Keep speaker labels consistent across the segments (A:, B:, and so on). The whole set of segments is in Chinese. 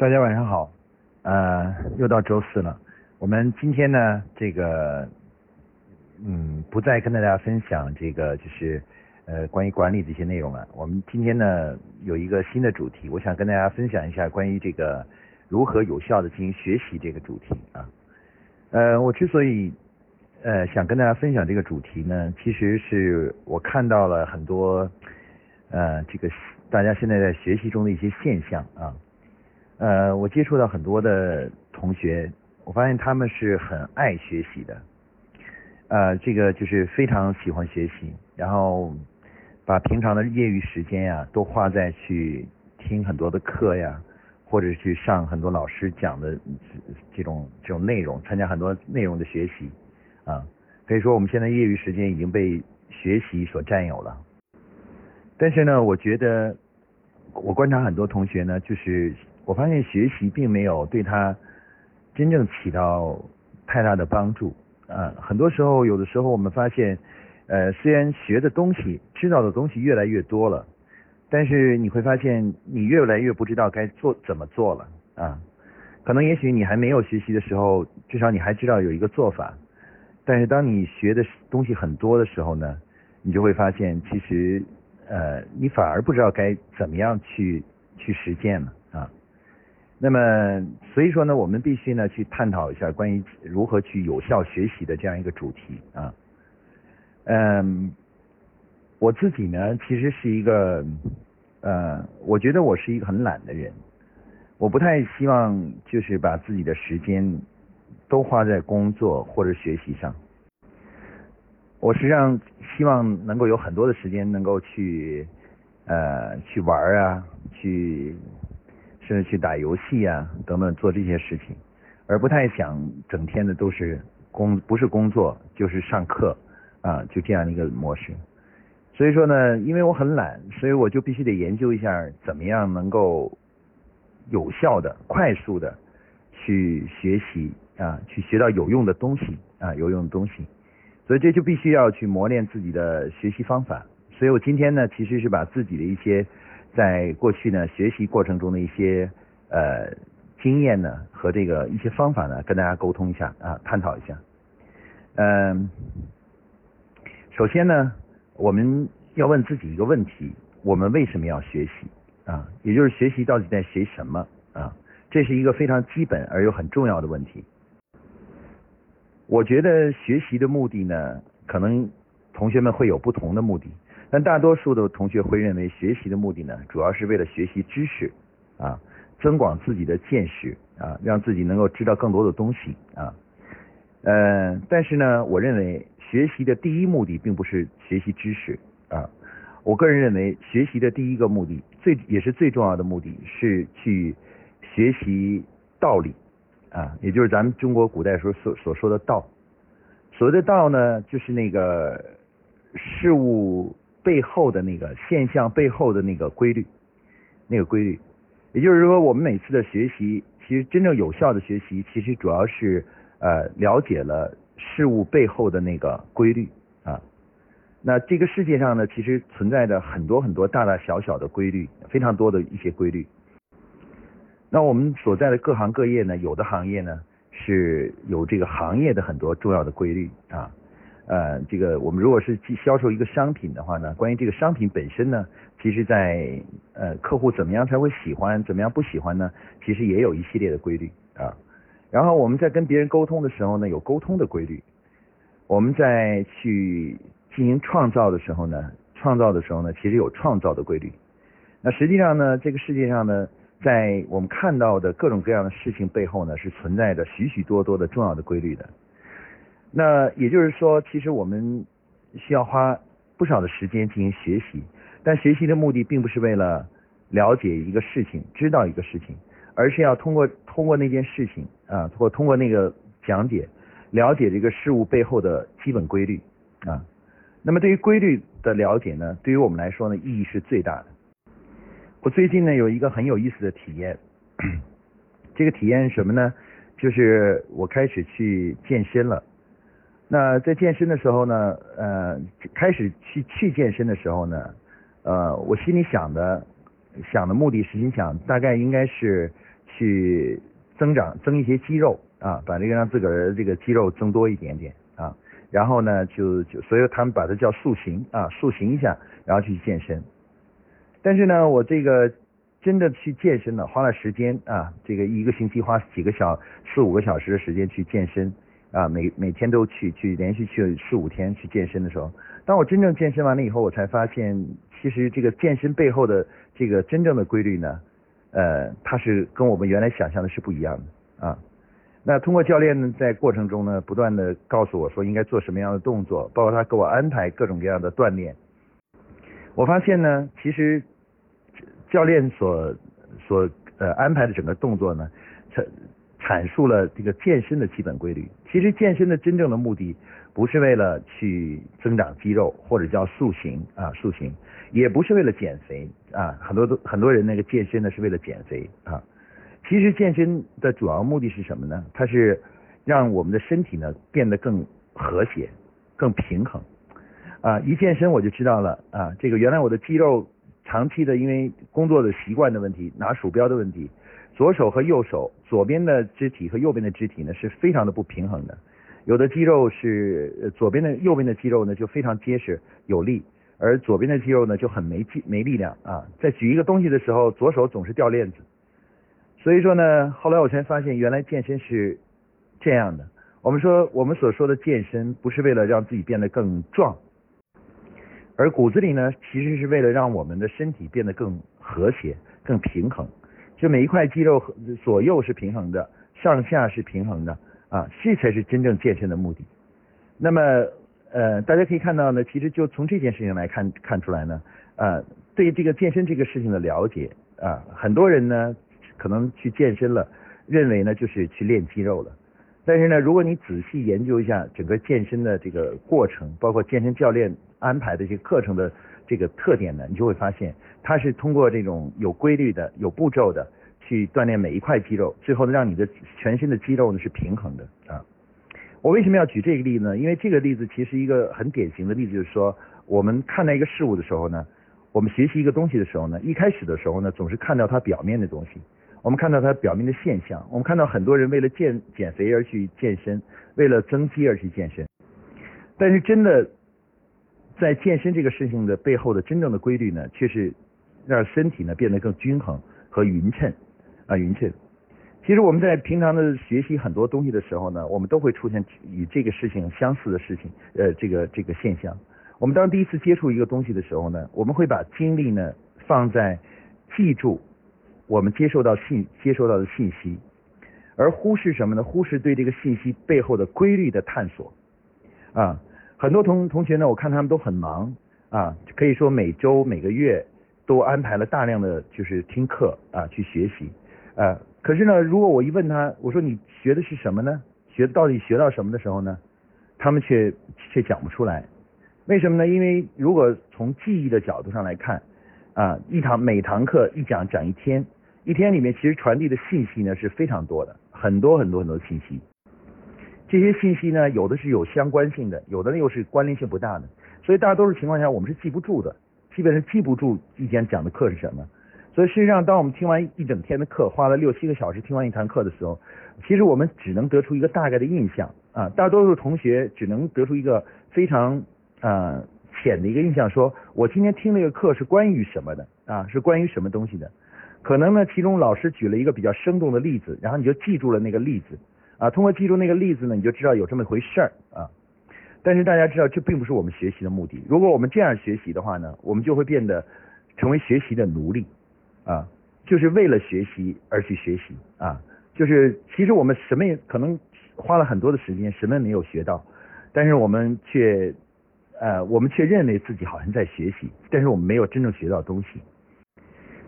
A: 大家晚上好，呃，又到周四了。我们今天呢，这个，嗯，不再跟大家分享这个就是呃关于管理的一些内容了。我们今天呢有一个新的主题，我想跟大家分享一下关于这个如何有效的进行学习这个主题啊。呃，我之所以呃想跟大家分享这个主题呢，其实是我看到了很多呃这个大家现在在学习中的一些现象啊。呃，我接触到很多的同学，我发现他们是很爱学习的，呃，这个就是非常喜欢学习，然后把平常的业余时间呀，都花在去听很多的课呀，或者去上很多老师讲的这种这种内容，参加很多内容的学习啊，可以说我们现在业余时间已经被学习所占有了。但是呢，我觉得我观察很多同学呢，就是。我发现学习并没有对他真正起到太大的帮助啊！很多时候，有的时候我们发现，呃，虽然学的东西、知道的东西越来越多了，但是你会发现你越来越不知道该做怎么做了啊！可能也许你还没有学习的时候，至少你还知道有一个做法，但是当你学的东西很多的时候呢，你就会发现其实呃，你反而不知道该怎么样去去实践了！那么，所以说呢，我们必须呢去探讨一下关于如何去有效学习的这样一个主题啊。嗯，我自己呢，其实是一个，呃，我觉得我是一个很懒的人，我不太希望就是把自己的时间都花在工作或者学习上。我实际上希望能够有很多的时间能够去，呃，去玩啊，去。甚至去打游戏啊，等等做这些事情，而不太想整天的都是工，不是工作就是上课啊，就这样的一个模式。所以说呢，因为我很懒，所以我就必须得研究一下怎么样能够有效的、快速的去学习啊，去学到有用的东西啊，有用的东西。所以这就必须要去磨练自己的学习方法。所以我今天呢，其实是把自己的一些。在过去呢，学习过程中的一些呃经验呢和这个一些方法呢，跟大家沟通一下啊，探讨一下。嗯，首先呢，我们要问自己一个问题：我们为什么要学习啊？也就是学习到底在学什么啊？这是一个非常基本而又很重要的问题。我觉得学习的目的呢，可能同学们会有不同的目的。但大多数的同学会认为，学习的目的呢，主要是为了学习知识，啊，增广自己的见识，啊，让自己能够知道更多的东西，啊，呃，但是呢，我认为学习的第一目的并不是学习知识，啊，我个人认为，学习的第一个目的，最也是最重要的目的是去学习道理，啊，也就是咱们中国古代时候所所说的道，所谓的道呢，就是那个事物。背后的那个现象背后的那个规律，那个规律，也就是说，我们每次的学习，其实真正有效的学习，其实主要是呃了解了事物背后的那个规律啊。那这个世界上呢，其实存在着很多很多大大小小的规律，非常多的一些规律。那我们所在的各行各业呢，有的行业呢是有这个行业的很多重要的规律啊。呃，这个我们如果是去销售一个商品的话呢，关于这个商品本身呢，其实在呃客户怎么样才会喜欢，怎么样不喜欢呢？其实也有一系列的规律啊。然后我们在跟别人沟通的时候呢，有沟通的规律；我们在去进行创造的时候呢，创造的时候呢，其实有创造的规律。那实际上呢，这个世界上呢，在我们看到的各种各样的事情背后呢，是存在着许许多多的重要的规律的。那也就是说，其实我们需要花不少的时间进行学习，但学习的目的并不是为了了解一个事情、知道一个事情，而是要通过通过那件事情啊，或通过那个讲解，了解这个事物背后的基本规律啊。那么对于规律的了解呢，对于我们来说呢，意义是最大的。我最近呢有一个很有意思的体验，这个体验是什么呢？就是我开始去健身了。那在健身的时候呢，呃，开始去去健身的时候呢，呃，我心里想的想的目的，实际想大概应该是去增长增一些肌肉啊，把这个让自个儿这个肌肉增多一点点啊，然后呢就就所以他们把它叫塑形啊，塑形一下，然后去健身。但是呢，我这个真的去健身呢，花了时间啊，这个一个星期花几个小四五个小时的时间去健身啊，每每天都去去连续去四五天去健身的时候，当我真正健身完了以后，我才发现其实这个健身背后的这个真正的规律呢，呃，它是跟我们原来想象的是不一样的啊。那通过教练呢，在过程中呢，不断的告诉我说应该做什么样的动作，包括他给我安排各种各样的锻炼。我发现呢，其实教练所所呃安排的整个动作呢，阐阐述了这个健身的基本规律。其实健身的真正的目的，不是为了去增长肌肉或者叫塑形啊塑形，也不是为了减肥啊。很多很多人那个健身呢是为了减肥啊。其实健身的主要目的是什么呢？它是让我们的身体呢变得更和谐、更平衡。啊，一健身我就知道了啊，这个原来我的肌肉长期的因为工作的习惯的问题，拿鼠标的问题，左手和右手左边的肢体和右边的肢体呢是非常的不平衡的，有的肌肉是左边的右边的肌肉呢就非常结实有力，而左边的肌肉呢就很没劲没力量啊，在举一个东西的时候，左手总是掉链子，所以说呢，后来我才发现原来健身是这样的，我们说我们所说的健身不是为了让自己变得更壮。而骨子里呢，其实是为了让我们的身体变得更和谐、更平衡。就每一块肌肉左右是平衡的，上下是平衡的啊，这才是真正健身的目的。那么呃，大家可以看到呢，其实就从这件事情来看看出来呢，呃，对这个健身这个事情的了解啊，很多人呢可能去健身了，认为呢就是去练肌肉了。但是呢，如果你仔细研究一下整个健身的这个过程，包括健身教练。安排的一些课程的这个特点呢，你就会发现，它是通过这种有规律的、有步骤的去锻炼每一块肌肉，最后呢，让你的全身的肌肉呢是平衡的啊。我为什么要举这个例子呢？因为这个例子其实一个很典型的例子，就是说，我们看待一个事物的时候呢，我们学习一个东西的时候呢，一开始的时候呢，总是看到它表面的东西，我们看到它表面的现象，我们看到很多人为了健减肥而去健身，为了增肌而去健身，但是真的。在健身这个事情的背后的真正的规律呢，却是让身体呢变得更均衡和匀称啊匀称。其实我们在平常的学习很多东西的时候呢，我们都会出现与这个事情相似的事情，呃，这个这个现象。我们当第一次接触一个东西的时候呢，我们会把精力呢放在记住我们接受到信接收到的信息，而忽视什么呢？忽视对这个信息背后的规律的探索啊。很多同同学呢，我看他们都很忙啊，可以说每周每个月都安排了大量的就是听课啊去学习啊。可是呢，如果我一问他，我说你学的是什么呢？学到底学到什么的时候呢？他们却却讲不出来。为什么呢？因为如果从记忆的角度上来看啊，一堂每堂课一讲讲一天，一天里面其实传递的信息呢是非常多的，很多很多很多信息。这些信息呢，有的是有相关性的，有的又是关联性不大的，所以大多数情况下我们是记不住的，基本上记不住一天讲的课是什么。所以实际上，当我们听完一整天的课，花了六七个小时听完一堂课的时候，其实我们只能得出一个大概的印象啊。大多数同学只能得出一个非常啊浅的一个印象，说我今天听那个课是关于什么的啊，是关于什么东西的。可能呢，其中老师举了一个比较生动的例子，然后你就记住了那个例子。啊，通过记住那个例子呢，你就知道有这么回事儿啊。但是大家知道，这并不是我们学习的目的。如果我们这样学习的话呢，我们就会变得成为学习的奴隶啊，就是为了学习而去学习啊。就是其实我们什么也可能花了很多的时间，什么也没有学到，但是我们却呃，我们却认为自己好像在学习，但是我们没有真正学到东西。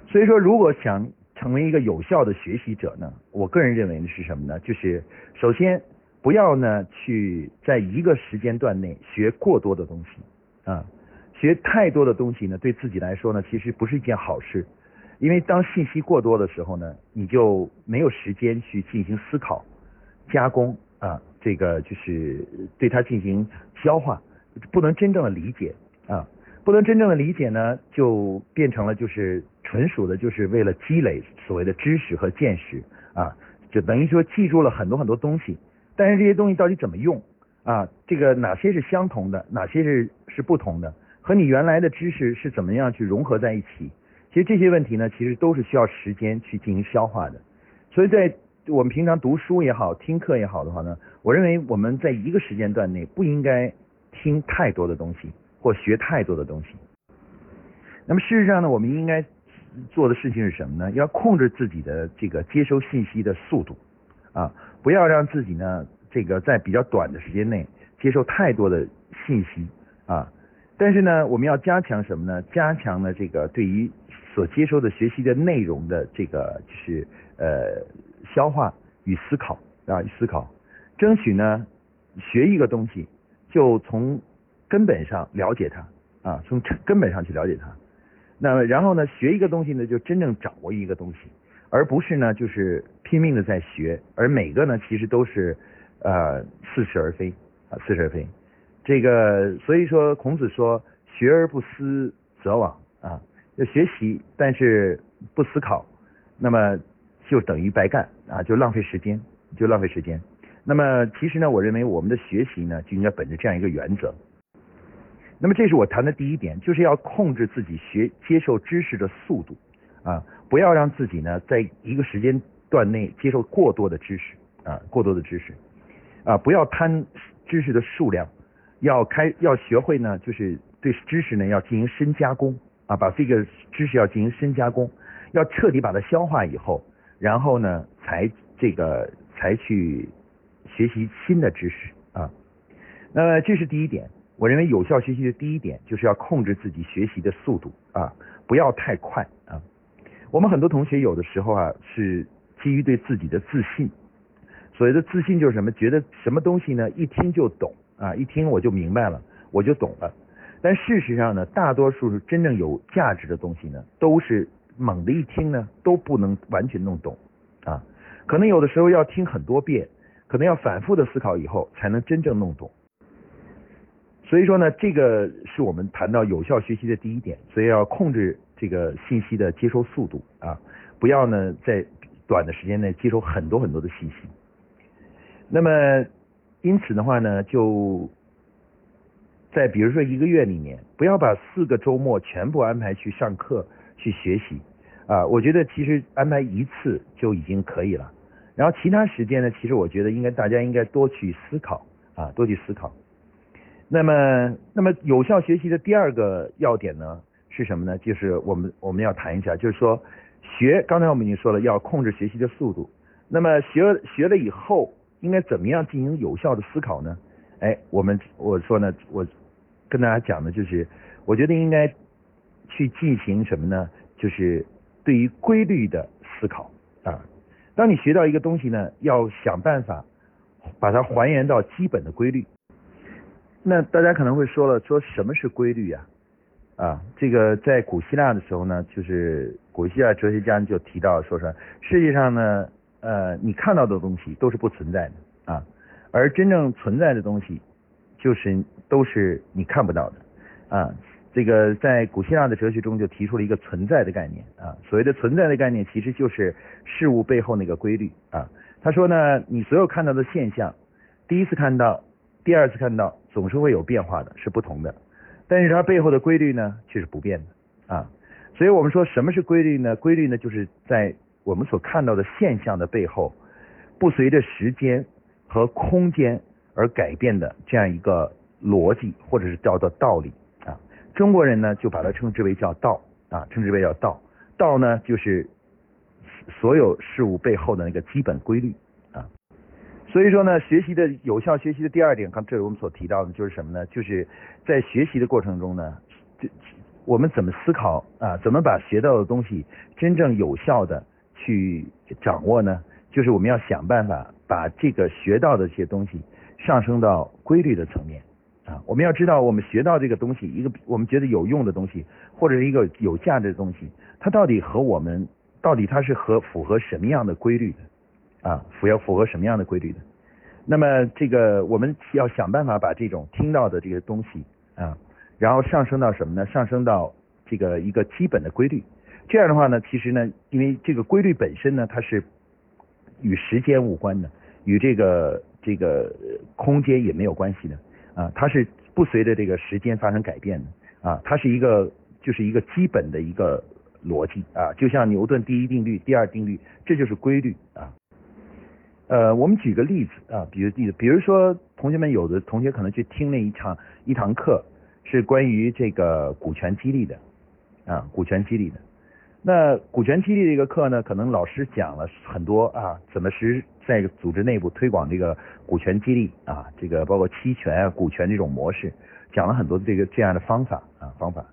A: 所以说，如果想成为一个有效的学习者呢，我个人认为呢是什么呢？就是首先不要呢去在一个时间段内学过多的东西啊，学太多的东西呢对自己来说呢其实不是一件好事，因为当信息过多的时候呢，你就没有时间去进行思考、加工啊，这个就是对它进行消化，不能真正的理解啊，不能真正的理解呢，就变成了就是。纯属的就是为了积累所谓的知识和见识啊，就等于说记住了很多很多东西，但是这些东西到底怎么用啊？这个哪些是相同的，哪些是是不同的？和你原来的知识是怎么样去融合在一起？其实这些问题呢，其实都是需要时间去进行消化的。所以在我们平常读书也好，听课也好的话呢，我认为我们在一个时间段内不应该听太多的东西或学太多的东西。那么事实上呢，我们应该做的事情是什么呢？要控制自己的这个接收信息的速度啊，不要让自己呢这个在比较短的时间内接受太多的信息啊。但是呢，我们要加强什么呢？加强呢这个对于所接收的学习的内容的这个就是呃消化与思考啊思考，争取呢学一个东西就从根本上了解它啊，从根本上去了解它。那么然后呢学一个东西呢就真正掌握一个东西，而不是呢就是拼命的在学，而每个呢其实都是呃似是而非啊似是而非。这个所以说孔子说学而不思则罔啊，要学习但是不思考，那么就等于白干啊，就浪费时间，就浪费时间。那么其实呢，我认为我们的学习呢就应该本着这样一个原则。那么这是我谈的第一点，就是要控制自己学接受知识的速度啊，不要让自己呢在一个时间段内接受过多的知识啊，过多的知识啊，不要贪知识的数量。要开要学会呢，就是对知识呢要进行深加工啊，把这个知识要进行深加工，要彻底把它消化以后，然后呢才这个才去学习新的知识啊。那么这是第一点，我认为有效学习的第一点就是要控制自己学习的速度啊，不要太快。我们很多同学有的时候啊是基于对自己的自信，所谓的自信就是什么？觉得什么东西呢一听就懂。啊，一听我就明白了，我就懂了。但事实上呢，大多数是真正有价值的东西呢，都是猛的一听呢，都不能完全弄懂啊。可能有的时候要听很多遍，可能要反复的思考以后，才能真正弄懂。所以说呢，这个是我们谈到有效学习的第一点，所以要控制这个信息的接收速度啊，不要呢在短的时间内接收很多很多的信息。那么。因此的话呢，就在比如说一个月里面，不要把四个周末全部安排去上课去学习啊。我觉得其实安排一次就已经可以了。然后其他时间呢，其实我觉得应该大家应该多去思考啊，多去思考。那么，那么有效学习的第二个要点呢是什么呢？就是我们我们要谈一下，就是说学，刚才我们已经说了，要控制学习的速度。那么学学了以后。应该怎么样进行有效的思考呢？哎，我们我说呢，我跟大家讲的就是，我觉得应该去进行什么呢？就是对于规律的思考啊。当你学到一个东西呢，要想办法把它还原到基本的规律。那大家可能会说了，说什么是规律呀？啊，这个在古希腊的时候呢，就是古希腊哲学家就提到说说，世界上呢。呃，你看到的东西都是不存在的啊，而真正存在的东西，就是都是你看不到的啊。这个在古希腊的哲学中就提出了一个存在的概念啊。所谓的存在的概念，其实就是事物背后那个规律啊。他说呢，你所有看到的现象，第一次看到，第二次看到，总是会有变化的，是不同的。但是它背后的规律呢，却是不变的啊。所以我们说什么是规律呢？规律呢，就是在我们所看到的现象的背后，不随着时间和空间而改变的这样一个逻辑，或者是叫做道理啊。中国人呢就把它称之为叫道啊，称之为叫道。道呢就是所有事物背后的那个基本规律。所以说呢，学习的有效学习的第二点，刚这是我们所提到的，就是什么呢？就是在学习的过程中呢，这我们怎么思考啊？怎么把学到的东西真正有效的？去掌握呢，就是我们要想办法把这个学到的这些东西上升到规律的层面啊。我们要知道，我们学到这个东西，一个我们觉得有用的东西，或者是一个有价值的东西，它到底和我们到底它是和符合什么样的规律的啊？符要符合什么样的规律的？那么这个我们要想办法把这种听到的这些东西啊，然后上升到什么呢？上升到这个一个基本的规律。这样的话呢，其实呢，因为这个规律本身呢，它是与时间无关的，与这个这个空间也没有关系的啊，它是不随着这个时间发生改变的啊，它是一个就是一个基本的一个逻辑啊，就像牛顿第一定律、第二定律，这就是规律啊。呃，我们举个例子啊，比如例子，比如说同学们有的同学可能去听那一场一堂课，是关于这个股权激励的啊，股权激励的。那股权激励这个课呢，可能老师讲了很多啊，怎么是在组织内部推广这个股权激励啊，这个包括期权啊、股权这种模式，讲了很多这个这样的方法啊方法。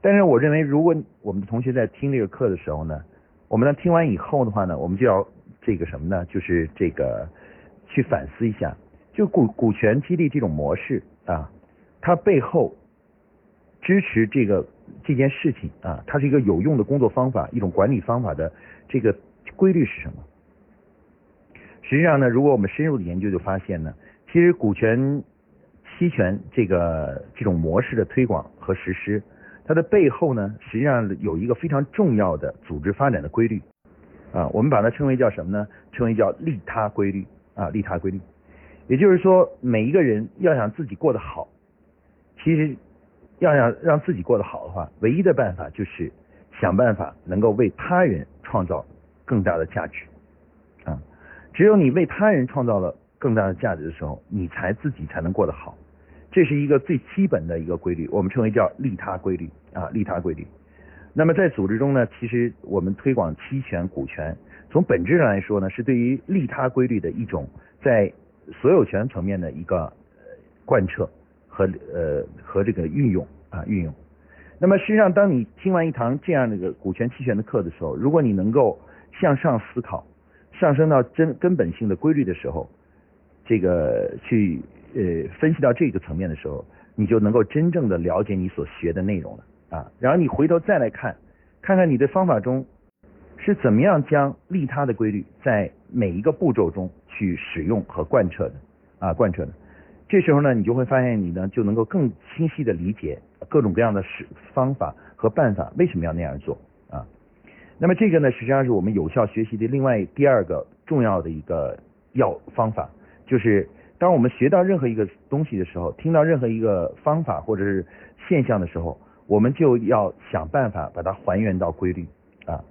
A: 但是我认为，如果我们的同学在听这个课的时候呢，我们呢听完以后的话呢，我们就要这个什么呢？就是这个去反思一下，就股股权激励这种模式啊，它背后支持这个。这件事情啊，它是一个有用的工作方法，一种管理方法的这个规律是什么？实际上呢，如果我们深入的研究，就发现呢，其实股权期权这个这种模式的推广和实施，它的背后呢，实际上有一个非常重要的组织发展的规律啊，我们把它称为叫什么呢？称为叫利他规律啊，利他规律。也就是说，每一个人要想自己过得好，其实。要想让自己过得好的话，唯一的办法就是想办法能够为他人创造更大的价值啊！只有你为他人创造了更大的价值的时候，你才自己才能过得好。这是一个最基本的一个规律，我们称为叫利他规律啊，利他规律。那么在组织中呢，其实我们推广期权、股权，从本质上来说呢，是对于利他规律的一种在所有权层面的一个贯彻。和呃和这个运用啊运用，那么实际上当你听完一堂这样的一个股权期权的课的时候，如果你能够向上思考，上升到真根本性的规律的时候，这个去呃分析到这个层面的时候，你就能够真正的了解你所学的内容了啊。然后你回头再来看，看看你的方法中是怎么样将利他的规律在每一个步骤中去使用和贯彻的啊贯彻的。这时候呢，你就会发现你呢就能够更清晰的理解各种各样的使方法和办法为什么要那样做啊。那么这个呢，实际上是我们有效学习的另外第二个重要的一个要方法，就是当我们学到任何一个东西的时候，听到任何一个方法或者是现象的时候，我们就要想办法把它还原到规律啊。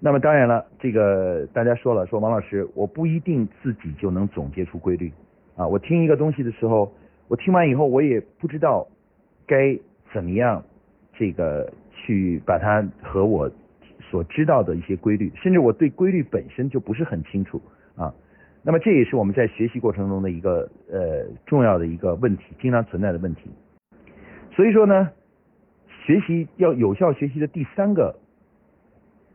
A: 那么当然了，这个大家说了，说王老师，我不一定自己就能总结出规律。啊，我听一个东西的时候，我听完以后，我也不知道该怎么样这个去把它和我所知道的一些规律，甚至我对规律本身就不是很清楚啊。那么这也是我们在学习过程中的一个呃重要的一个问题，经常存在的问题。所以说呢，学习要有效学习的第三个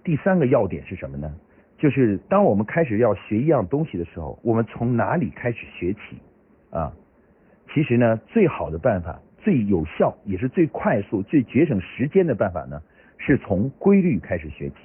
A: 第三个要点是什么呢？就是当我们开始要学一样东西的时候，我们从哪里开始学起啊？其实呢，最好的办法、最有效也是最快速、最节省时间的办法呢，是从规律开始学起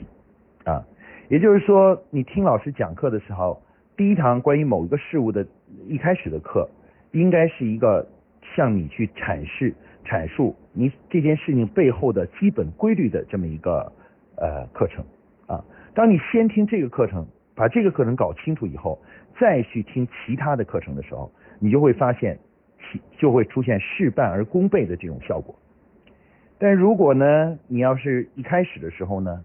A: 啊。也就是说，你听老师讲课的时候，第一堂关于某一个事物的一开始的课，应该是一个向你去阐释、阐述你这件事情背后的基本规律的这么一个呃课程啊。当你先听这个课程，把这个课程搞清楚以后，再去听其他的课程的时候，你就会发现，其就会出现事半而功倍的这种效果。但如果呢，你要是一开始的时候呢，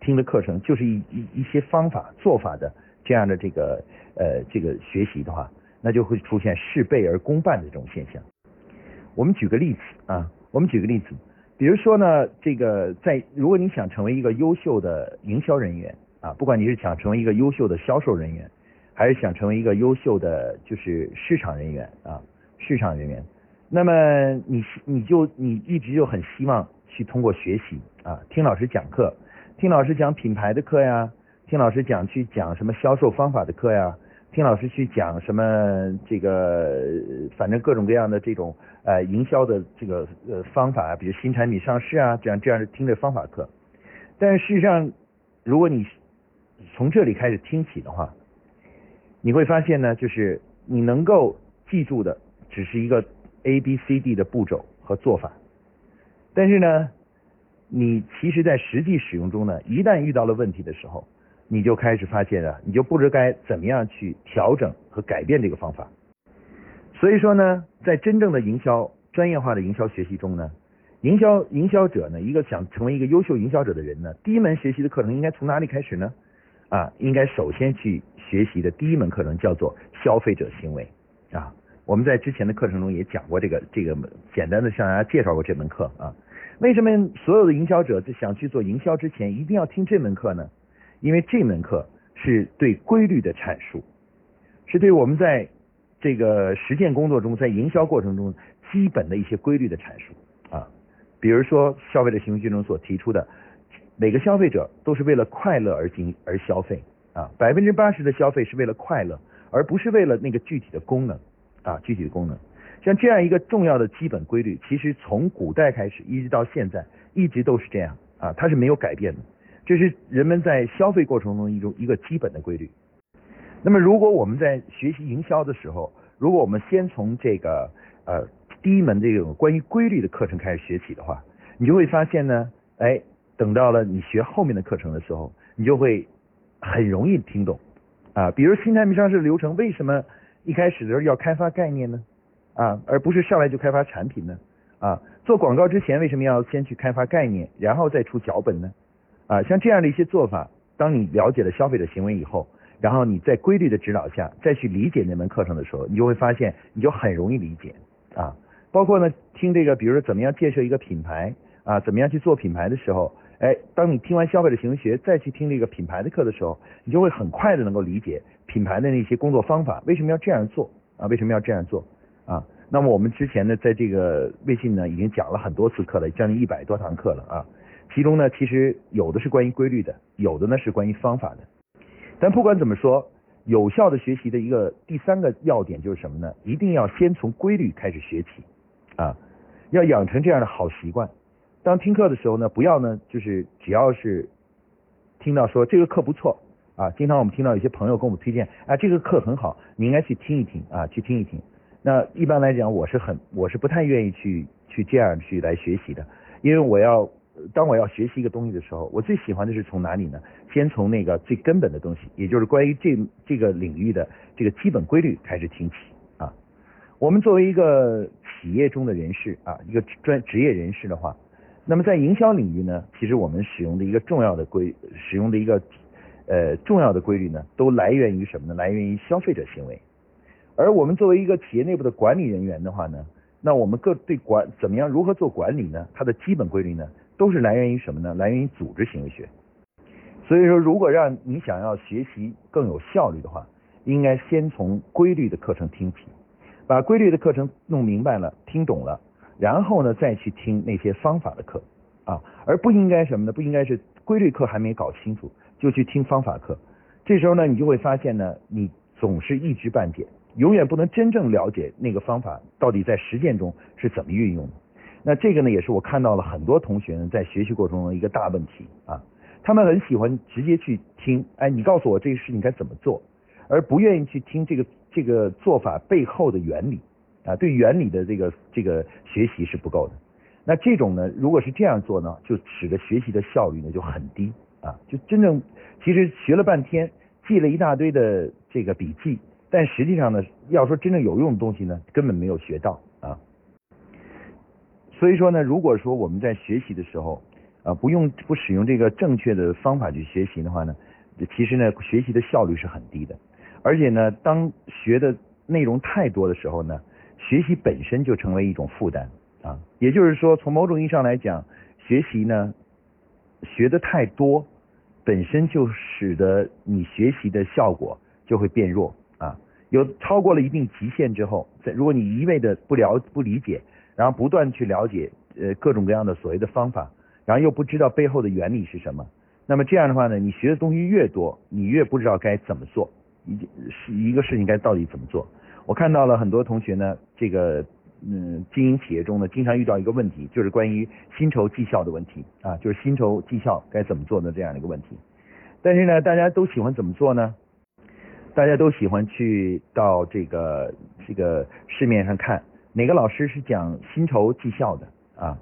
A: 听的课程就是一一一些方法做法的这样的这个呃这个学习的话，那就会出现事倍而功半的这种现象。我们举个例子啊，我们举个例子。比如说呢，这个在如果你想成为一个优秀的营销人员啊，不管你是想成为一个优秀的销售人员，还是想成为一个优秀的就是市场人员啊，市场人员，那么你你就你一直就很希望去通过学习啊，听老师讲课，听老师讲品牌的课呀，听老师讲去讲什么销售方法的课呀。听老师去讲什么这个，反正各种各样的这种呃营销的这个呃方法啊，比如新产品上市啊，这样这样听的方法课。但事实上，如果你从这里开始听起的话，你会发现呢，就是你能够记住的只是一个 A B C D 的步骤和做法。但是呢，你其实在实际使用中呢，一旦遇到了问题的时候，你就开始发现啊，你就不知该怎么样去调整和改变这个方法。所以说呢，在真正的营销专业化的营销学习中呢，营销营销者呢，一个想成为一个优秀营销者的人呢，第一门学习的课程应该从哪里开始呢？啊，应该首先去学习的第一门课程叫做消费者行为啊。我们在之前的课程中也讲过这个这个简单的向大家介绍过这门课啊。为什么所有的营销者在想去做营销之前一定要听这门课呢？因为这门课是对规律的阐述，是对我们在这个实践工作中，在营销过程中基本的一些规律的阐述啊。比如说消费者行为学中所提出的。每个消费者都是为了快乐而经而消费啊，百分之八十的消费是为了快乐，而不是为了那个具体的功能啊，具体的功能。像这样一个重要的基本规律，其实从古代开始一直到现在，一直都是这样啊，它是没有改变的。这是人们在消费过程中一种一个基本的规律。那么，如果我们在学习营销的时候，如果我们先从这个呃第一门这种关于规律的课程开始学起的话，你就会发现呢，哎。等到了你学后面的课程的时候，你就会很容易听懂啊。比如新产品上市流程，为什么一开始的时候要开发概念呢？啊，而不是上来就开发产品呢？啊，做广告之前为什么要先去开发概念，然后再出脚本呢？啊，像这样的一些做法，当你了解了消费者行为以后，然后你在规律的指导下再去理解那门课程的时候，你就会发现你就很容易理解啊。包括呢，听这个，比如说怎么样建设一个品牌啊，怎么样去做品牌的时候。哎，当你听完消费者行为学，再去听这个品牌的课的时候，你就会很快的能够理解品牌的那些工作方法，为什么要这样做啊？为什么要这样做啊？那么我们之前呢，在这个微信呢，已经讲了很多次课了，将近一百多堂课了啊。其中呢，其实有的是关于规律的，有的呢是关于方法的。但不管怎么说，有效的学习的一个第三个要点就是什么呢？一定要先从规律开始学起啊，要养成这样的好习惯。当听课的时候呢，不要呢，就是只要是听到说这个课不错啊，经常我们听到有些朋友跟我们推荐啊，这个课很好，你应该去听一听啊，去听一听。那一般来讲，我是很我是不太愿意去去这样去来学习的，因为我要当我要学习一个东西的时候，我最喜欢的是从哪里呢？先从那个最根本的东西，也就是关于这这个领域的这个基本规律开始听起啊。我们作为一个企业中的人士啊，一个专职业人士的话。那么在营销领域呢，其实我们使用的一个重要的规，使用的一个呃重要的规律呢，都来源于什么呢？来源于消费者行为。而我们作为一个企业内部的管理人员的话呢，那我们各对管怎么样如何做管理呢？它的基本规律呢，都是来源于什么呢？来源于组织行为学。所以说，如果让你想要学习更有效率的话，应该先从规律的课程听起，把规律的课程弄明白了，听懂了。然后呢，再去听那些方法的课啊，而不应该什么呢？不应该是规律课还没搞清楚就去听方法课。这时候呢，你就会发现呢，你总是一知半解，永远不能真正了解那个方法到底在实践中是怎么运用的。那这个呢，也是我看到了很多同学呢在学习过程中一个大问题啊。他们很喜欢直接去听，哎，你告诉我这个事情该怎么做，而不愿意去听这个这个做法背后的原理。啊，对原理的这个这个学习是不够的。那这种呢，如果是这样做呢，就使得学习的效率呢就很低啊。就真正其实学了半天，记了一大堆的这个笔记，但实际上呢，要说真正有用的东西呢，根本没有学到。所以说呢，如果说我们在学习的时候啊，不用不使用这个正确的方法去学习的话呢，其实呢，学习的效率是很低的。而且呢，当学的内容太多的时候呢，学习本身就成为一种负担啊，也就是说，从某种意义上来讲，学习呢学的太多，本身就使得你学习的效果就会变弱啊。有超过了一定极限之后，在如果你一味的不了不理解，然后不断去了解呃各种各样的所谓的方法，然后又不知道背后的原理是什么，那么这样的话呢，你学的东西越多，你越不知道该怎么做，一是一个事情该到底怎么做。我看到了很多同学呢，这个嗯，经营企业中呢，经常遇到一个问题，就是关于薪酬绩效的问题啊，就是薪酬绩效该怎么做的这样的一个问题。但是呢，大家都喜欢怎么做呢？大家都喜欢去到这个这个市面上看哪个老师是讲薪酬绩效的啊？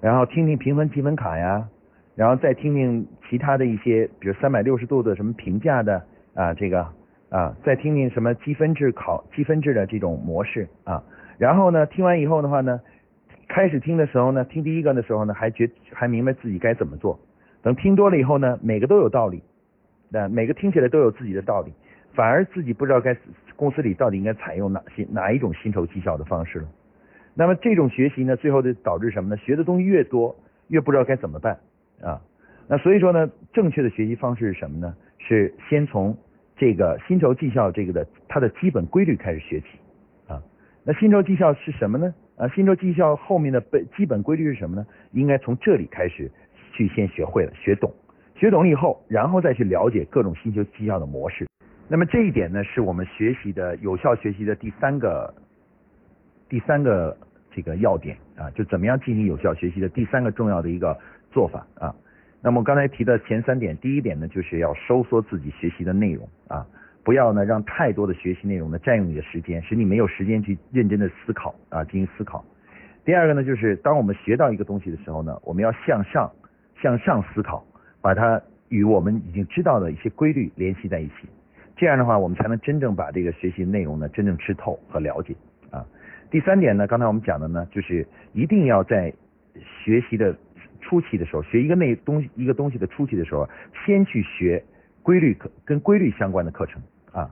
A: 然后听听评分积分卡呀，然后再听听其他的一些，比如三百六十度的什么评价的啊，这个啊，再听听什么积分制考积分制的这种模式啊，然后呢，听完以后的话呢，开始听的时候呢，听第一个的时候呢，还觉还明白自己该怎么做，等听多了以后呢，每个都有道理，那每个听起来都有自己的道理，反而自己不知道该公司里到底应该采用哪些哪一种薪酬绩效的方式了。那么这种学习呢，最后就导致什么呢？学的东西越多，越不知道该怎么办啊。那所以说呢，正确的学习方式是什么呢？是先从这个薪酬绩效这个的它的基本规律开始学起啊。那薪酬绩效是什么呢？啊，薪酬绩效后面的本基本规律是什么呢？应该从这里开始去先学会了，学懂，学懂了以后，然后再去了解各种薪酬绩效的模式。那么这一点呢，是我们学习的有效学习的第三个。第三个这个要点啊，就怎么样进行有效学习的第三个重要的一个做法啊。那么刚才提的前三点，第一点呢，就是要收缩自己学习的内容啊，不要呢让太多的学习内容呢占用你的时间，使你没有时间去认真的思考啊，进行思考。第二个呢，就是当我们学到一个东西的时候呢，我们要向上向上思考，把它与我们已经知道的一些规律联系在一起，这样的话，我们才能真正把这个学习内容呢真正吃透和了解啊。第三点呢，刚才我们讲的呢，就是一定要在学习的初期的时候，学一个内东一个东西的初期的时候，先去学规律课跟规律相关的课程啊，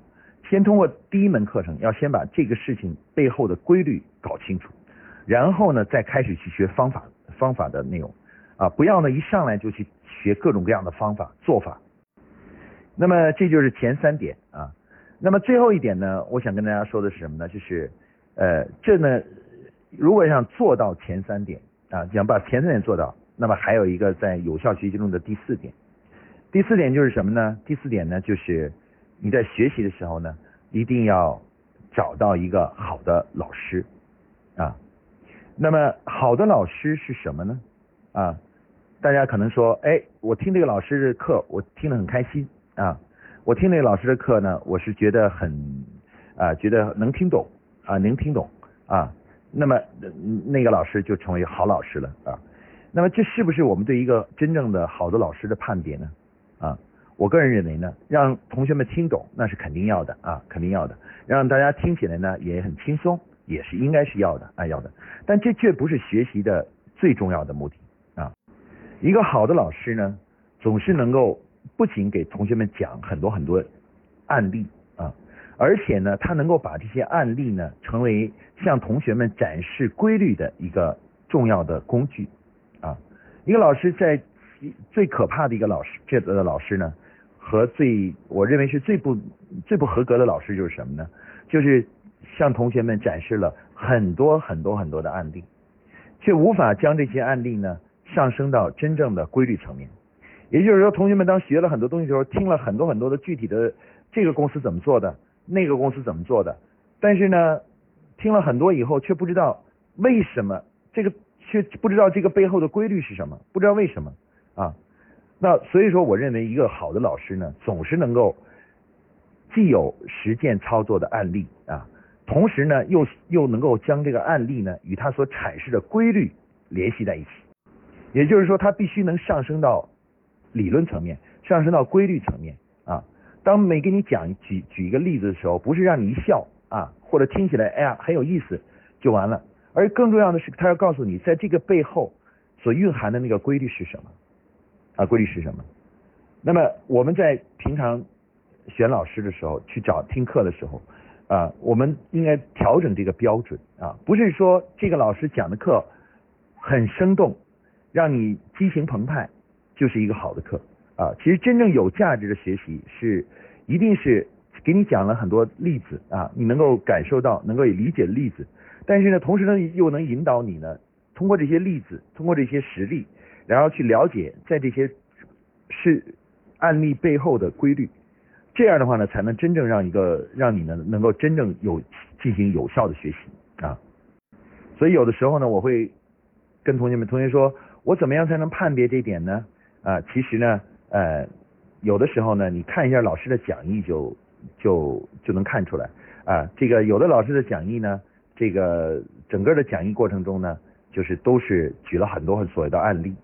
A: 先通过第一门课程，要先把这个事情背后的规律搞清楚，然后呢，再开始去学方法方法的内容啊，不要呢一上来就去学各种各样的方法做法。那么这就是前三点啊，那么最后一点呢，我想跟大家说的是什么呢？就是。呃，这呢，如果想做到前三点啊，想把前三点做到，那么还有一个在有效学习中的第四点。第四点就是什么呢？第四点呢，就是你在学习的时候呢，一定要找到一个好的老师啊。那么好的老师是什么呢？啊，大家可能说，哎，我听这个老师的课，我听得很开心啊。我听那个老师的课呢，我是觉得很啊，觉得能听懂。啊，能听懂啊，那么那个老师就成为好老师了啊。那么这是不是我们对一个真正的好的老师的判别呢？啊，我个人认为呢，让同学们听懂那是肯定要的啊，肯定要的。让大家听起来呢也很轻松，也是应该是要的啊，要的。但这却不是学习的最重要的目的啊。一个好的老师呢，总是能够不仅给同学们讲很多很多案例啊。而且呢，他能够把这些案例呢，成为向同学们展示规律的一个重要的工具啊。一个老师在最可怕的一个老师，这的老师呢，和最我认为是最不最不合格的老师就是什么呢？就是向同学们展示了很多很多很多的案例，却无法将这些案例呢上升到真正的规律层面。也就是说，同学们当学了很多东西的时候，听了很多很多的具体的这个公司怎么做的。那个公司怎么做的？但是呢，听了很多以后，却不知道为什么这个，却不知道这个背后的规律是什么，不知道为什么啊。那所以说，我认为一个好的老师呢，总是能够既有实践操作的案例啊，同时呢，又又能够将这个案例呢与他所阐释的规律联系在一起。也就是说，他必须能上升到理论层面，上升到规律层面啊。当每给你讲举举一个例子的时候，不是让你一笑啊，或者听起来哎呀很有意思就完了，而更重要的是，他要告诉你，在这个背后所蕴含的那个规律是什么啊？规律是什么？那么我们在平常选老师的时候，去找听课的时候啊，我们应该调整这个标准啊，不是说这个老师讲的课很生动，让你激情澎湃就是一个好的课。啊，其实真正有价值的学习是，一定是给你讲了很多例子啊，你能够感受到，能够理解的例子，但是呢，同时呢，又能引导你呢，通过这些例子，通过这些实例，然后去了解在这些是案例背后的规律，这样的话呢，才能真正让一个让你呢，能够真正有进行有效的学习啊。所以有的时候呢，我会跟同学们同学说，我怎么样才能判别这点呢？啊，其实呢。呃，有的时候呢，你看一下老师的讲义就就就能看出来啊。这个有的老师的讲义呢，这个整个的讲义过程中呢，就是都是举了很多很所谓的案例，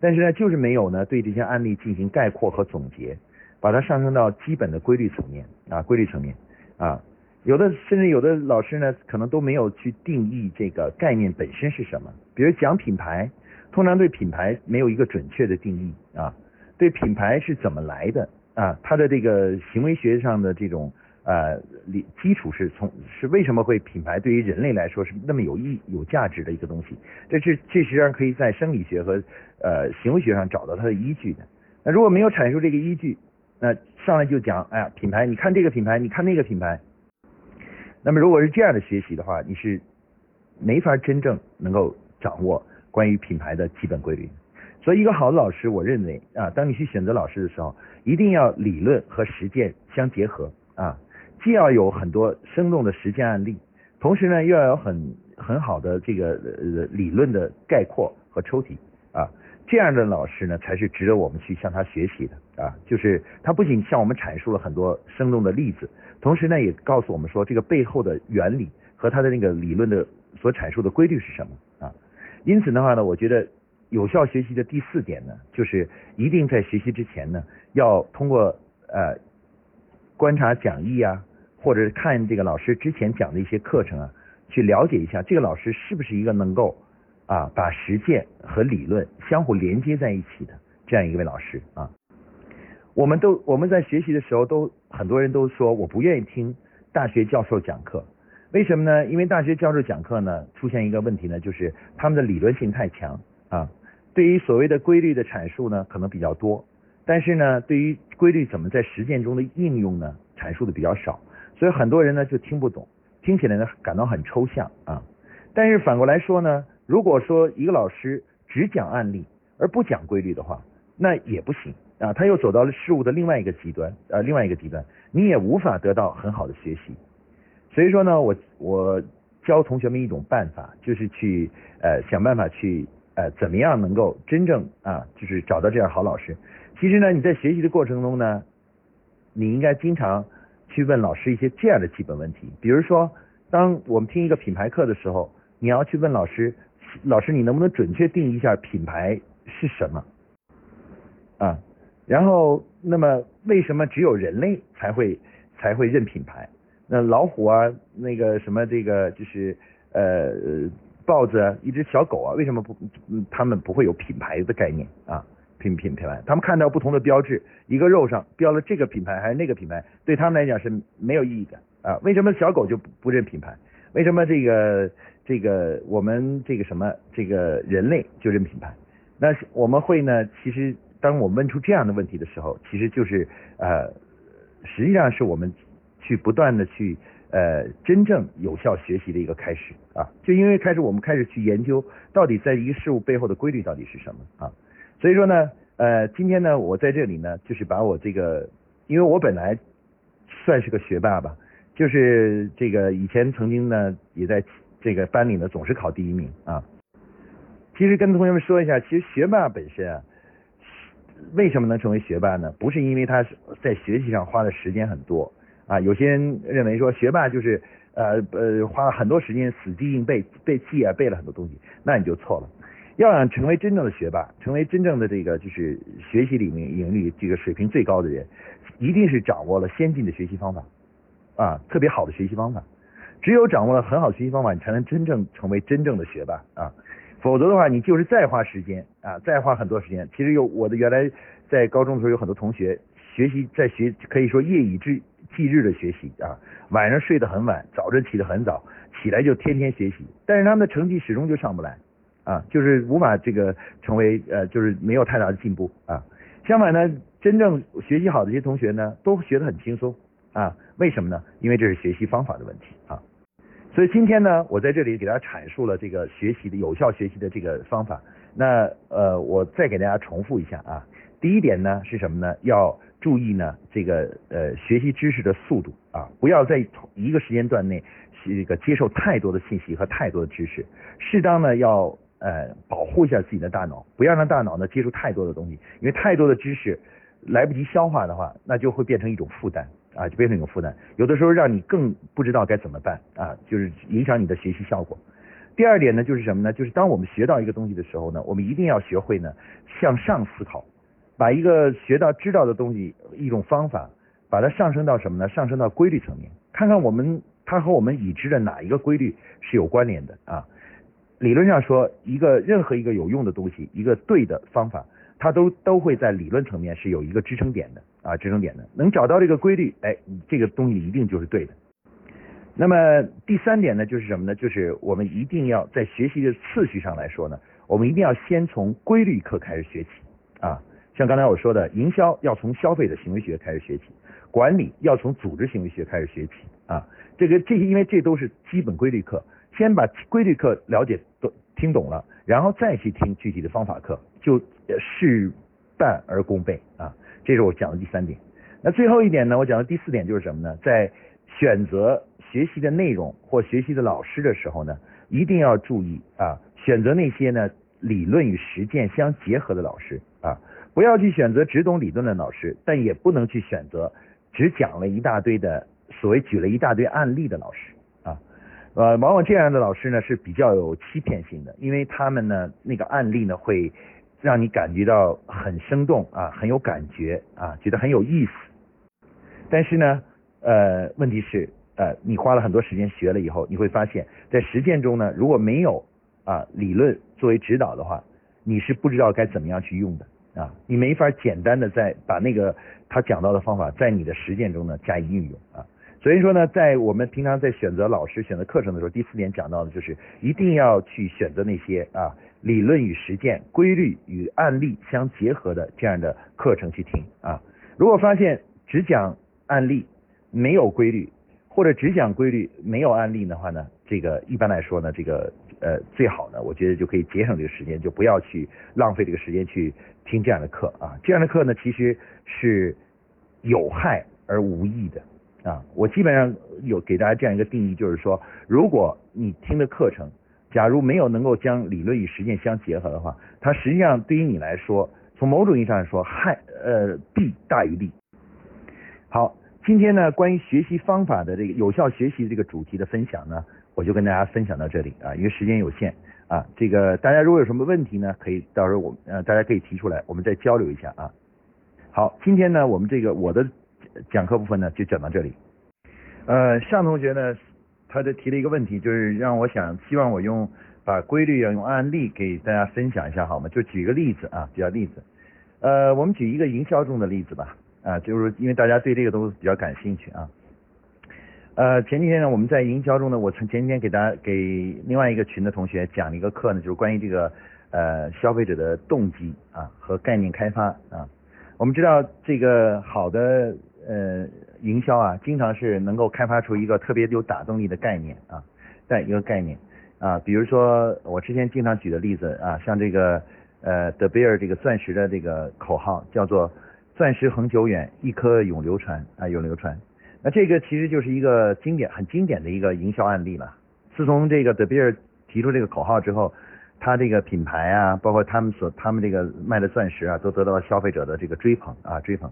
A: 但是呢，就是没有呢对这些案例进行概括和总结，把它上升到基本的规律层面啊，规律层面啊，有的甚至有的老师呢，可能都没有去定义这个概念本身是什么，比如讲品牌，通常对品牌没有一个准确的定义啊，对品牌是怎么来的啊，它的这个行为学上的这种。呃，理基础是从是为什么会品牌对于人类来说是那么有意有价值的一个东西？这是这实际上可以在生理学和呃行为学上找到它的依据的。那如果没有阐述这个依据，那上来就讲，哎呀，品牌，你看这个品牌，你看那个品牌。那么如果是这样的学习的话，你是没法真正能够掌握关于品牌的基本规律。所以一个好的老师，我认为啊，当你去选择老师的时候，一定要理论和实践相结合啊。既要有很多生动的实践案例，同时呢，又要有很很好的这个呃理论的概括和抽题啊，这样的老师呢，才是值得我们去向他学习的啊。就是他不仅向我们阐述了很多生动的例子，同时呢，也告诉我们说这个背后的原理和他的那个理论的所阐述的规律是什么。因此的话呢，我觉得有效学习的第四点呢，就是一定在学习之前呢，要通过呃观察讲义啊。或者看这个老师之前讲的一些课程啊，去了解一下这个老师是不是一个能够啊把实践和理论相互连接在一起的这样一位老师啊。我们都我们在学习的时候都很多人都说我不愿意听大学教授讲课，为什么呢？因为大学教授讲课呢出现一个问题呢，就是他们的理论性太强啊，对于所谓的规律的阐述呢可能比较多，但是呢对于规律怎么在实践中的应用呢阐述的比较少。所以很多人呢就听不懂，听起来呢感到很抽象啊。但是反过来说呢，如果说一个老师只讲案例而不讲规律的话，那也不行啊。他又走到了事物的另外一个极端，呃，另外一个极端，你也无法得到很好的学习。所以说呢，我我教同学们一种办法，就是去呃想办法去呃怎么样能够真正啊，就是找到这样好老师。其实呢，你在学习的过程中呢，你应该经常。去问老师一些这样的基本问题，比如说，当我们听一个品牌课的时候，你要去问老师，老师你能不能准确定义一下品牌是什么？啊，然后那么为什么只有人类才会才会认品牌？那老虎啊，那个什么这个就是呃豹子，啊一只小狗啊，为什么不他们不会有品牌的概念啊？品品品牌，他们看到不同的标志，一个肉上标了这个品牌还是那个品牌，对他们来讲是没有意义的啊。为什么小狗就不不认品牌？为什么这个这个我们这个什么这个人类就认品牌？那我们会呢？其实当我问出这样的问题的时候，其实就是呃，实际上是我们去不断的去呃真正有效学习的一个开始啊。就因为开始我们开始去研究到底在一个事物背后的规律到底是什么啊。所以说呢，呃，今天呢，我在这里呢，就是把我这个，因为我本来算是个学霸吧，就是这个以前曾经呢，也在这个班里呢总是考第一名啊。其实跟同学们说一下，其实学霸本身啊，为什么能成为学霸呢？不是因为他在学习上花的时间很多啊。有些人认为说学霸就是呃呃花了很多时间死记硬背背记啊背了很多东西，那你就错了。要想成为真正的学霸，成为真正的这个就是学习里面领域这个水平最高的人，一定是掌握了先进的学习方法啊，特别好的学习方法。只有掌握了很好学习方法，你才能真正成为真正的学霸啊。否则的话，你就是再花时间啊，再花很多时间。其实有我的原来在高中的时候有很多同学学习在学，可以说夜以继继日的学习啊，晚上睡得很晚，早晨起得很早，起来就天天学习，但是他们的成绩始终就上不来。啊，就是无法这个成为呃，就是没有太大的进步啊。相反呢，真正学习好的一些同学呢，都学得很轻松啊。为什么呢？因为这是学习方法的问题啊。所以今天呢，我在这里给大家阐述了这个学习的有效学习的这个方法。那呃，我再给大家重复一下啊。第一点呢是什么呢？要注意呢这个呃学习知识的速度啊，不要在一个时间段内这个接受太多的信息和太多的知识，适当呢要。呃，保护一下自己的大脑，不要让大脑呢接触太多的东西，因为太多的知识来不及消化的话，那就会变成一种负担啊，就变成一种负担。有的时候让你更不知道该怎么办啊，就是影响你的学习效果。第二点呢，就是什么呢？就是当我们学到一个东西的时候呢，我们一定要学会呢向上思考，把一个学到知道的东西一种方法，把它上升到什么呢？上升到规律层面，看看我们它和我们已知的哪一个规律是有关联的啊。理论上说，一个任何一个有用的东西，一个对的方法，它都都会在理论层面是有一个支撑点的啊，支撑点的。能找到这个规律，哎，这个东西一定就是对的。那么第三点呢，就是什么呢？就是我们一定要在学习的次序上来说呢，我们一定要先从规律课开始学起啊。像刚才我说的，营销要从消费者行为学开始学起，管理要从组织行为学开始学起啊。这个这些，因为这都是基本规律课。先把规律课了解都听懂了，然后再去听具体的方法课，就事半而功倍啊！这是我讲的第三点。那最后一点呢？我讲的第四点就是什么呢？在选择学习的内容或学习的老师的时候呢，一定要注意啊，选择那些呢理论与实践相结合的老师啊，不要去选择只懂理论的老师，但也不能去选择只讲了一大堆的所谓举了一大堆案例的老师啊。呃，往往这样的老师呢是比较有欺骗性的，因为他们呢那个案例呢会让你感觉到很生动啊，很有感觉啊，觉得很有意思。但是呢，呃，问题是呃，你花了很多时间学了以后，你会发现在实践中呢，如果没有啊理论作为指导的话，你是不知道该怎么样去用的啊，你没法简单的在把那个他讲到的方法在你的实践中呢加以运用啊。所以说呢，在我们平常在选择老师、选择课程的时候，第四点讲到的就是一定要去选择那些啊理论与实践、规律与案例相结合的这样的课程去听啊。如果发现只讲案例没有规律，或者只讲规律没有案例的话呢，这个一般来说呢，这个呃最好呢，我觉得就可以节省这个时间，就不要去浪费这个时间去听这样的课啊。这样的课呢，其实是有害而无益的。啊，我基本上有给大家这样一个定义，就是说，如果你听的课程，假如没有能够将理论与实践相结合的话，它实际上对于你来说，从某种意义上来说，害呃弊大于利。好，今天呢，关于学习方法的这个有效学习这个主题的分享呢，我就跟大家分享到这里啊，因为时间有限啊，这个大家如果有什么问题呢，可以到时候我呃大家可以提出来，我们再交流一下啊。好，今天呢，我们这个我的。讲课部分呢就讲到这里。呃，向同学呢，他的提了一个问题，就是让我想希望我用把规律要用案例给大家分享一下好吗？就举个例子啊，举个例子。呃，我们举一个营销中的例子吧。啊，就是因为大家对这个都比较感兴趣啊。呃，前几天呢，我们在营销中呢，我曾前几天给大家给另外一个群的同学讲了一个课呢，就是关于这个呃消费者的动机啊和概念开发啊。我们知道这个好的。呃，营销啊，经常是能够开发出一个特别有打动力的概念啊，在一个概念啊，比如说我之前经常举的例子啊，像这个呃德贝尔这个钻石的这个口号叫做“钻石恒久远，一颗永流传”啊，永流传。那这个其实就是一个经典、很经典的一个营销案例了。自从这个德比尔提出这个口号之后，他这个品牌啊，包括他们所他们这个卖的钻石啊，都得到了消费者的这个追捧啊，追捧。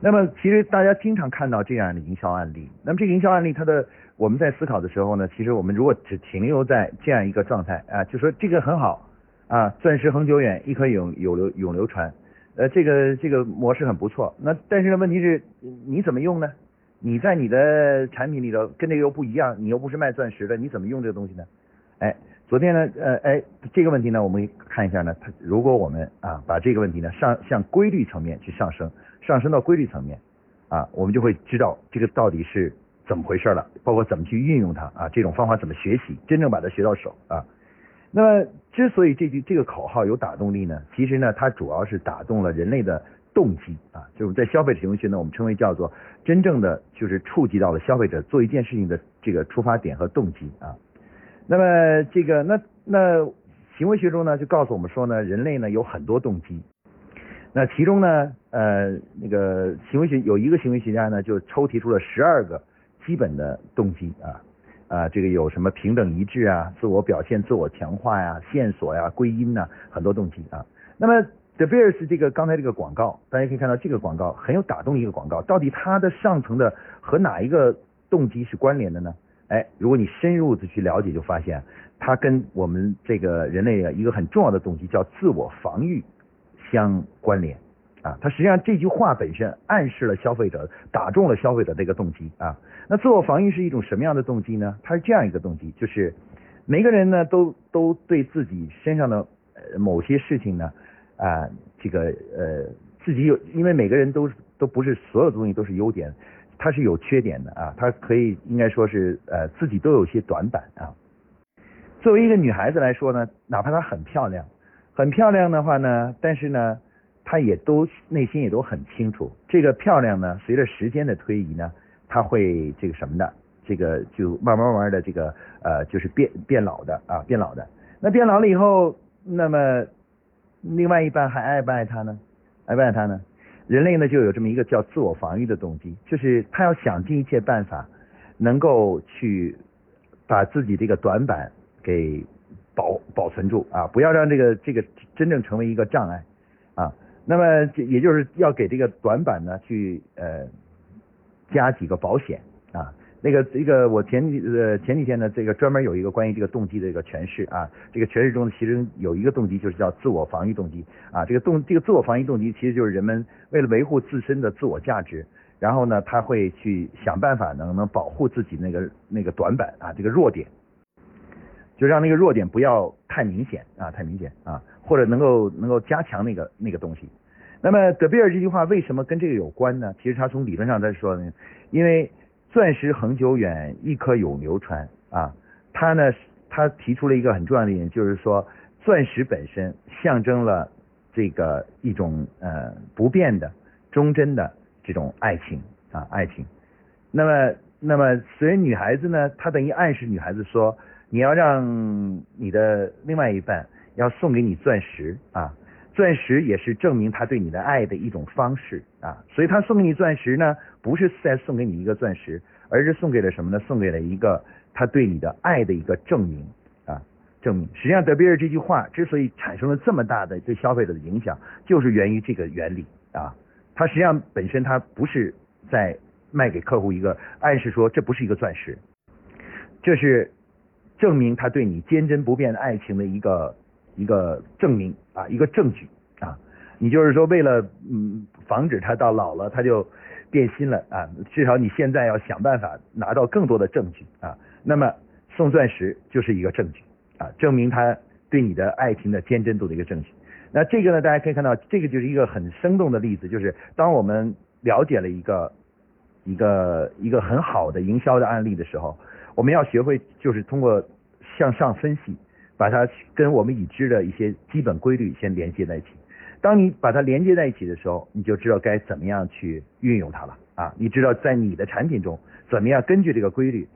A: 那么其实大家经常看到这样的营销案例。那么这个营销案例，它的我们在思考的时候呢，其实我们如果只停留在这样一个状态啊，就说这个很好啊，钻石恒久远，一颗永永流永流传，呃，这个这个模式很不错。那但是呢，问题是你怎么用呢？你在你的产品里头跟这个又不一样，你又不是卖钻石的，你怎么用这个东西呢？哎，昨天呢，呃，哎，这个问题呢，我们看一下呢，它如果我们啊把这个问题呢上向规律层面去上升。上升到规律层面，啊，我们就会知道这个到底是怎么回事了，包括怎么去运用它啊，这种方法怎么学习，真正把它学到手啊。那么，之所以这句这个口号有打动力呢，其实呢，它主要是打动了人类的动机啊，就是在消费者行为学呢，我们称为叫做真正的就是触及到了消费者做一件事情的这个出发点和动机啊。那么这个那那行为学中呢，就告诉我们说呢，人类呢有很多动机。那其中呢，呃，那个行为学有一个行为学家呢，就抽提出了十二个基本的动机啊啊，这个有什么平等一致啊、自我表现、自我强化呀、线索呀、归因呐，很多动机啊。那么 De Beers 这个刚才这个广告，大家可以看到这个广告很有打动一个广告，到底它的上层的和哪一个动机是关联的呢？哎，如果你深入的去了解，就发现它跟我们这个人类的一个很重要的动机叫自我防御相关联啊。它实际上这句话本身暗示了消费者打中了消费者这个动机啊。那自我防御是一种什么样的动机呢？它是这样一个动机，就是每个人呢都都对自己身上的某些事情呢啊这个呃自己有，因为每个人都都不是所有东西都是优点，它是有缺点的啊。它可以应该说是呃自己都有些短板啊。作为一个女孩子来说呢，哪怕她很漂亮，很漂亮的话呢，但是呢，她也都内心也都很清楚，这个漂亮呢，随着时间的推移呢，她会这个什么的，这个就慢慢慢慢的这个呃，就是变变老的啊，变老的。那变老了以后，那么另外一半还爱不爱他呢？爱不爱他呢？人类呢就有这么一个叫自我防御的动机，就是他要想尽一切办法，能够去把自己这个短板。给保保存住啊，不要让这个这个真正成为一个障碍啊。那么也就是要给这个短板呢去呃加几个保险。那个这个我前几呃前几天呢，这个专门有一个关于这个动机的一个诠释啊。这个诠释中其实有一个动机就是叫自我防御动机啊。这个动这个自我防御动机其实就是人们为了维护自身的自我价值，然后呢他会去想办法能能保护自己那个那个短板啊这个弱点。就让那个弱点不要太明显啊，太明显啊，或者能够能够加强那个那个东西。那么德比尔这句话为什么跟这个有关呢？其实他从理论上在说呢，因为钻石恒久远，一颗永流传啊。他呢，他提出了一个很重要的一点，就是说钻石本身象征了这个一种呃不变的忠贞的这种爱情啊爱情。那么那么所以女孩子呢，她等于暗示女孩子说。你要让你的另外一半要送给你钻石啊，钻石也是证明他对你的爱的一种方式啊，所以他送给你钻石呢，不是在送给你一个钻石，而是送给了什么呢？送给了一个他对你的爱的一个证明啊，证明。实际上，德比尔这句话之所以产生了这么大的对消费者的影响，就是源于这个原理啊。它实际上本身它不是在卖给客户一个暗示说这不是一个钻石，这是。证明他对你坚贞不变的爱情的一个一个证明啊，一个证据啊，你就是说为了嗯防止他到老了他就变心了啊，至少你现在要想办法拿到更多的证据啊，那么送钻石就是一个证据啊，证明他对你的爱情的坚贞度的一个证据。那这个呢，大家可以看到，这个就是一个很生动的例子，就是当我们了解了一个一个一个很好的营销的案例的时候。我们要学会，就是通过向上分析，把它跟我们已知的一些基本规律先连接在一起。当你把它连接在一起的时候，你就知道该怎么样去运用它了啊！你知道在你的产品中怎么样根据这个规律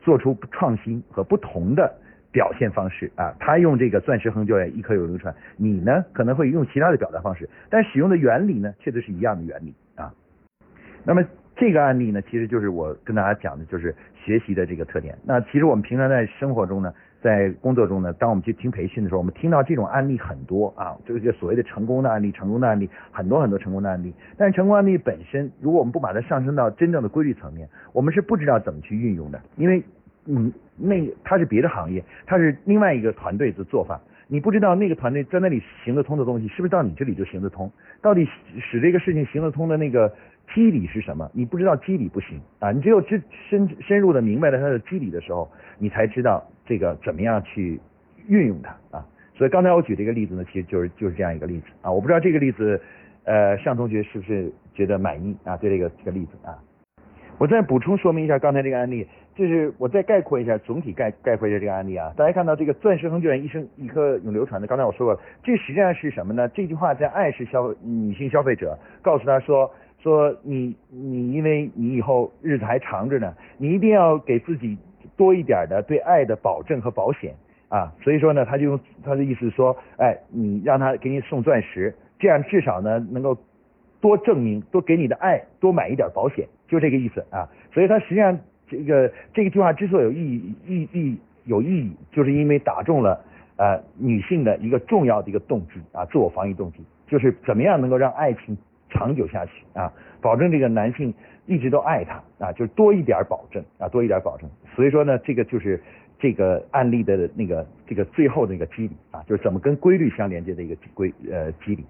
A: 做出创新和不同的表现方式啊！他用这个钻石恒久远，一颗永流传，你呢可能会用其他的表达方式，但使用的原理呢确实是一样的原理啊。那么。这个案例呢，其实就是我跟大家讲的，就是学习的这个特点。那其实我们平常在生活中呢，在工作中呢，当我们去听培训的时候，我们听到这种案例很多啊，这个所谓的成功的案例，成功的案例很多很多成功的案例。但是成功案例本身，如果我们不把它上升到真正的规律层面，我们是不知道怎么去运用的。因为，嗯，那它是别的行业，它是另外一个团队的做法，你不知道那个团队在那里行得通的东西，是不是到你这里就行得通？到底使这个事情行得通的那个？机理是什么？你不知道机理不行啊！你只有知深深入的明白了它的机理的时候，你才知道这个怎么样去运用它啊！所以刚才我举这个例子呢，其实就是就是这样一个例子啊！我不知道这个例子，呃，向同学是不是觉得满意啊？对这个这个例子啊，我再补充说明一下刚才这个案例，就是我再概括一下，总体概概括一下这个案例啊！大家看到这个钻石恒久远，一生一颗永流传的，刚才我说过了，这实际上是什么呢？这句话在暗示消女性消费者，告诉她说。说你你因为你以后日子还长着呢，你一定要给自己多一点的对爱的保证和保险啊，所以说呢，他就用他的意思说，哎，你让他给你送钻石，这样至少呢能够多证明，多给你的爱多买一点保险，就这个意思啊。所以他实际上这个这个句话之所以有意义意义有意义，就是因为打中了呃女性的一个重要的一个动机啊，自我防御动机，就是怎么样能够让爱情。长久下去啊，保证这个男性一直都爱她啊，就多一点保证啊，多一点保证。所以说呢，这个就是这个案例的那个这个最后的一个机理啊，就是怎么跟规律相连接的一个规呃机理。